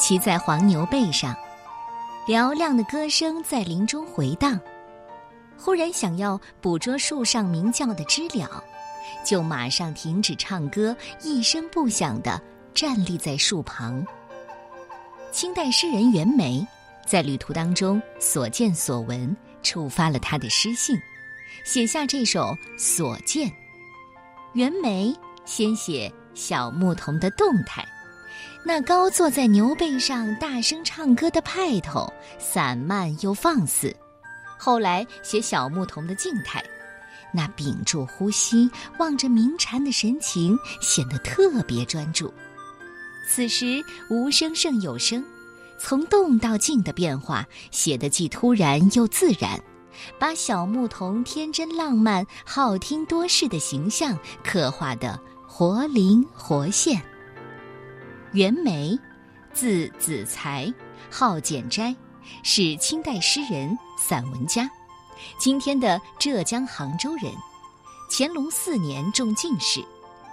骑在黄牛背上，嘹亮的歌声在林中回荡。忽然想要捕捉树上鸣叫的知了，就马上停止唱歌，一声不响地站立在树旁。清代诗人袁枚在旅途当中所见所闻，触发了他的诗性，写下这首《所见》。袁枚先写小牧童的动态，那高坐在牛背上大声唱歌的派头，散漫又放肆。后来写小牧童的静态，那屏住呼吸、望着鸣蝉的神情显得特别专注。此时无声胜有声，从动到静的变化写得既突然又自然，把小牧童天真浪漫、好听多事的形象刻画得活灵活现。袁枚，字子才，号简斋。是清代诗人、散文家，今天的浙江杭州人。乾隆四年中进士，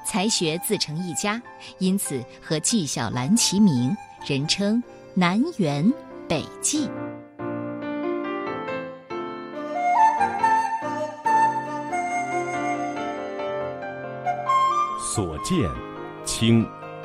才学自成一家，因此和纪晓岚齐名，人称南辕北纪。所见，清，